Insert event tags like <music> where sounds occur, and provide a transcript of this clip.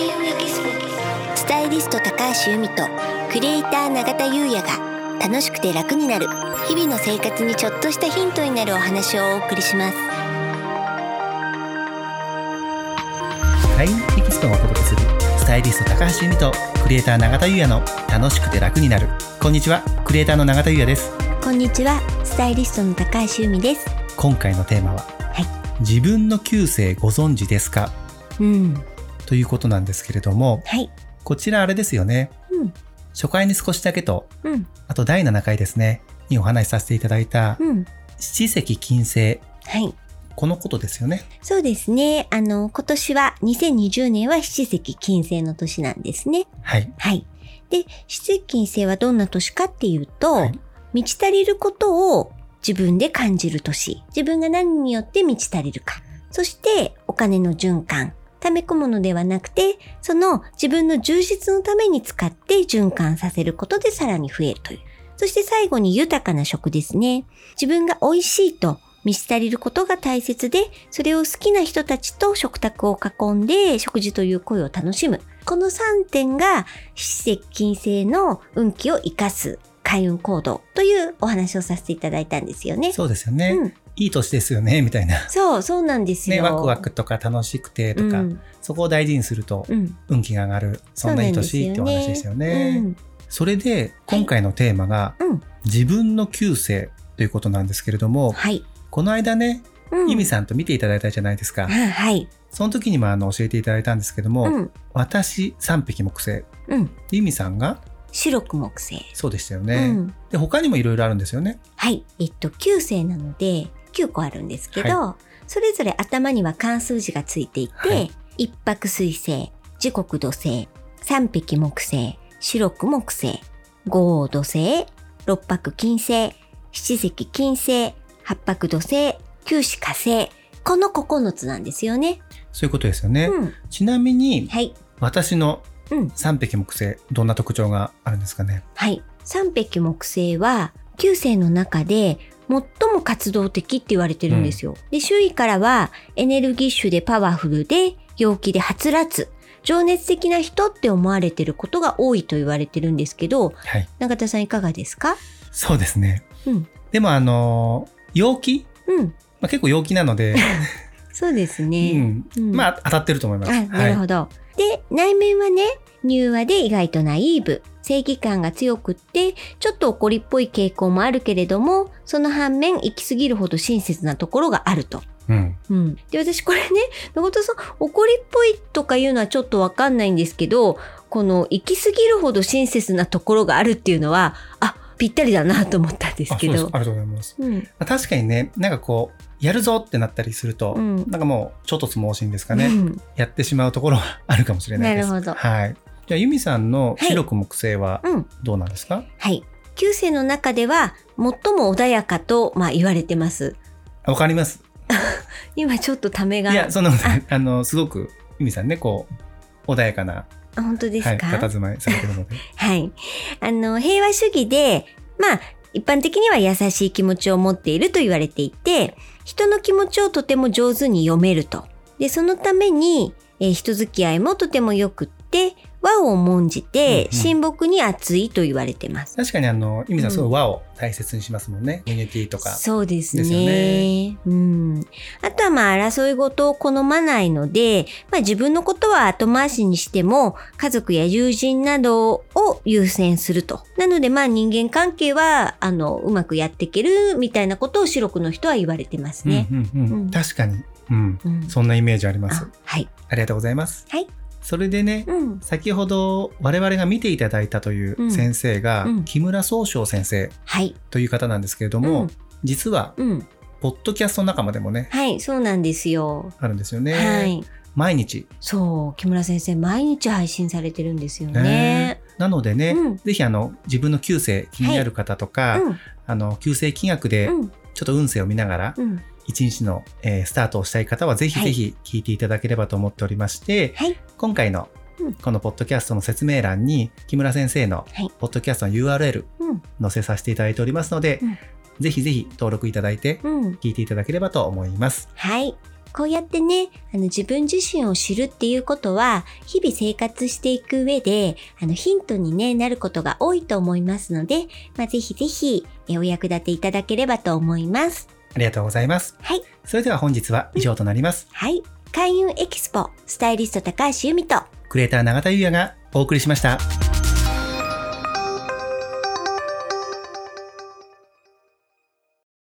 開運エキスポスタイリスト高橋由美とクリエイター永田優也が楽しくて楽になる日々の生活にちょっとしたヒントになるお話をお送りします。開運エキスポがお届けするスタイリスト高橋由美とクリエイター永田優也の楽しくて楽になる。こんにちはクリエイターの永田優也です。こんにちはスタイリストの高橋由美です。今回のテーマは、はい。自分の旧姓ご存知ですか？うんということなんですけれどもはい。こちらあれですよね。うん。初回に少しだけとうん。あと第7回ですね。にお話しさせていただいたうん。七石金星。はい。このことですよね。そうですね。あの今年は2020年は七石金星の年なんですね。はい。はい。で七石金星はどんな年かっていうと、はい。満ち足りることを自分で感じる年。自分が何によって満ち足りるか。そしてお金の循環。溜め込むのではなくて、その自分の充実のために使って循環させることでさらに増えるという。そして最後に豊かな食ですね。自分が美味しいと満ち足りることが大切で、それを好きな人たちと食卓を囲んで食事という声を楽しむ。この3点が七石金星の運気を生かす開運行動というお話をさせていただいたんですよね。そうですよね、うんいい年ですよね <laughs> みたいなそう、そうなんですよ。ねワクワクとか楽しくてとか、うんそこを大事にするとうん運気が上がるそんないい年ってお話でしたよね。それで今回のテーマが、自分の旧姓ということなんですけれども、はい。この間ね、うんゆみさんと見ていただいたじゃないですか。あはい。その時にもあの教えていただいたんですけども、うん。私三匹木星。うん。ゆみさんが白く木星。そうでしたようね。ん。で、他にもいろいろあるんですよね。はい。えっと、9星なので、9個あるんですけど、それぞれ頭には関数字がついていて、はい一泊水星、時刻土星、三匹木星、白く木星、五黄土星、六白金星、七石金星、八白土星、九死火星。この9つなんですよね。そういうことですよね。うん。ちなみに、はい。私のうん。三匹木星、どんな特徴があるんですかね？はい。三匹木星は、九星の中で最も活動的って言われてるんですよ。で、周囲からはエネルギッシュでパワフルで陽気ではつらつ、情熱的な人って思われてることが多いと言われてるんですけど、はい。永田さんいかがですか？そうですね。うん。でもあのー陽気、うん。まあ、結構陽気なので、<laughs> そうですうね。ん、うんまあ当たってると思います。あ、なるほど。で、内面はね、柔和で意外とナイーブ。正義感が強くって、ちょっと怒りっぽい傾向もあるけれども、その反面、行き過ぎるほど親切なところがあると。うん。うん。で、私これね、永田さん、怒りっぽいとかいうのはちょっとわかんないんですけど、この行き過ぎるほど親切なところがあるっていうのは、あ、ぴったりだなと思ったんですあ、けど。ありがとうございます。うん。まあ確かにね、なんかこう、やるぞってなったりすると、うんなんかもう、ちょっとつ盲信ですかね、うんやってしまうところはあるかもしれないです。なるほどはい。じゃあ、ユミさんのはい白く木星はうん。どうなんですか、はい。九星の中では、最も穏やかと、まあ言われてます。あわかります。<laughs> 今ちょっとためが。いや、そんなことないあの、すごく、ユミさんね、こう、穏やかな、あ本当ですはい、まいされてるので。<laughs> はい。あの、平和主義で、まあ、一般的には優しい気持ちを持っていると言われていて、人の気持ちをとても上手に読めると。で、そのために、えー人付き合いもとても良くって、和を重んじうんて、うん親睦に厚いと言われてます。確かにあの、ユミさんすごい和を大切にしますもんね。 unity とか。そうですねですよねうん。あとはまあ争い事を好まないので、まあ自分のことは後回しにしても、家族や友人などを優先すると。なのでまあ人間関係は、あの、うまくやっていけるみたいなことを白くの人は言われてますね。うんうんうんうん確かに。うん。うんそんなイメージありますあ。はい。ありがとうございます。はい。それでね、うん。先ほど我々が見ていただいたといううん先生が、うん木村総章先生はい。という方なんですけれども、うん実は、うん。ポッドキャスト仲間でもね、はい、そうなんですよ。あるんですよね。はい。毎日。そう、木村先生、毎日配信されてるんですよねね。なのでね、うんぜひあの、自分の旧姓気になる方とか、うん。あの、旧姓気学でうん。ちょっと運勢を見ながら、うん。一日の、えースタートをしたい方はぜひぜひ聞いていただければと思っておりまして、はい。今回のうんこのポッドキャストの説明欄に木村先生のはいポッドキャストの URL うん。載せさせていただいておりますので、うんぜひぜひ登録いただいてうん。聞いていただければと思います。はい。こうやってね、あの自分自身を知るっていうことは、日々生活していく上で、あのヒントに、ね、なることが多いと思いますので、まあ、ぜひぜひえお役立ていただければと思います。ありがとうございます。はい。それでは本日は以上となります。はい。開運エキスポ、スタイリスト高橋由美と、クリエイター永田優也がお送りしました。